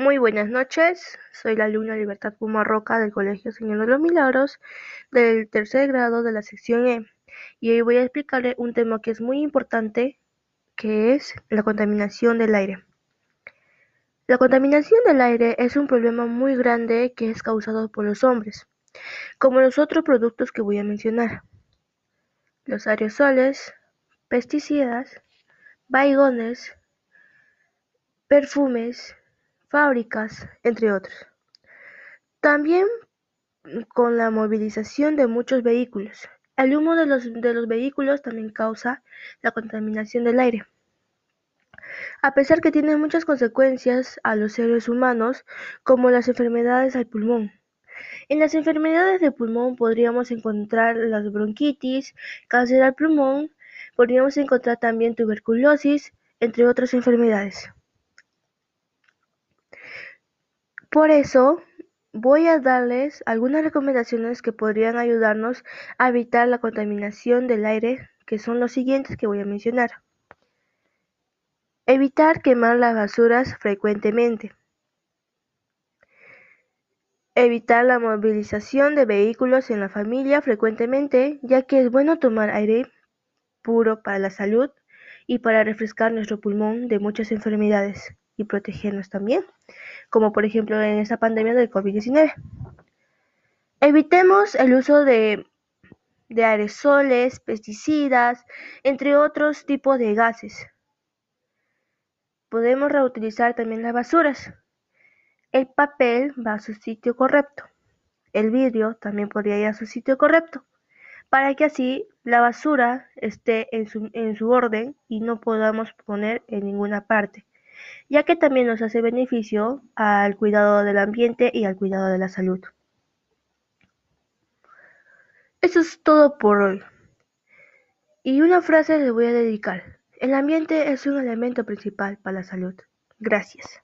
Muy buenas noches, soy la alumna Libertad Puma Roca del Colegio Señor de los Milagros del tercer grado de la sección E y hoy voy a explicarle un tema que es muy importante que es la contaminación del aire. La contaminación del aire es un problema muy grande que es causado por los hombres, como los otros productos que voy a mencionar. Los aerosoles, pesticidas, baigones, perfumes, fábricas, entre otros. También con la movilización de muchos vehículos. El humo de los, vehículos también causa la contaminación del aire. A pesar que tiene muchas consecuencias a los seres humanos, como las enfermedades al pulmón. En las enfermedades de pulmón podríamos encontrar las bronquitis, cáncer al pulmón, podríamos encontrar también tuberculosis, entre otras enfermedades. Por eso, voy a darles algunas recomendaciones que podrían ayudarnos a evitar la contaminación del aire, que son los siguientes que voy a mencionar. Evitar quemar las basuras frecuentemente. Evitar la movilización de vehículos en la familia frecuentemente, ya que es bueno tomar aire puro para la salud y para refrescar nuestro pulmón de muchas enfermedades y protegernos también, como por ejemplo en esta pandemia del COVID-19. Evitemos el uso de, aerosoles, pesticidas, entre otros tipos de gases. Podemos reutilizar también las basuras. El papel va a su sitio correcto. El vidrio también podría ir a su sitio correcto, para que así la basura esté en su orden y no podamos poner en ninguna parte ya que también nos hace beneficio al cuidado del ambiente y al cuidado de la salud. Eso es todo por hoy. Y una frase les voy a dedicar. El ambiente es un elemento principal para la salud. Gracias.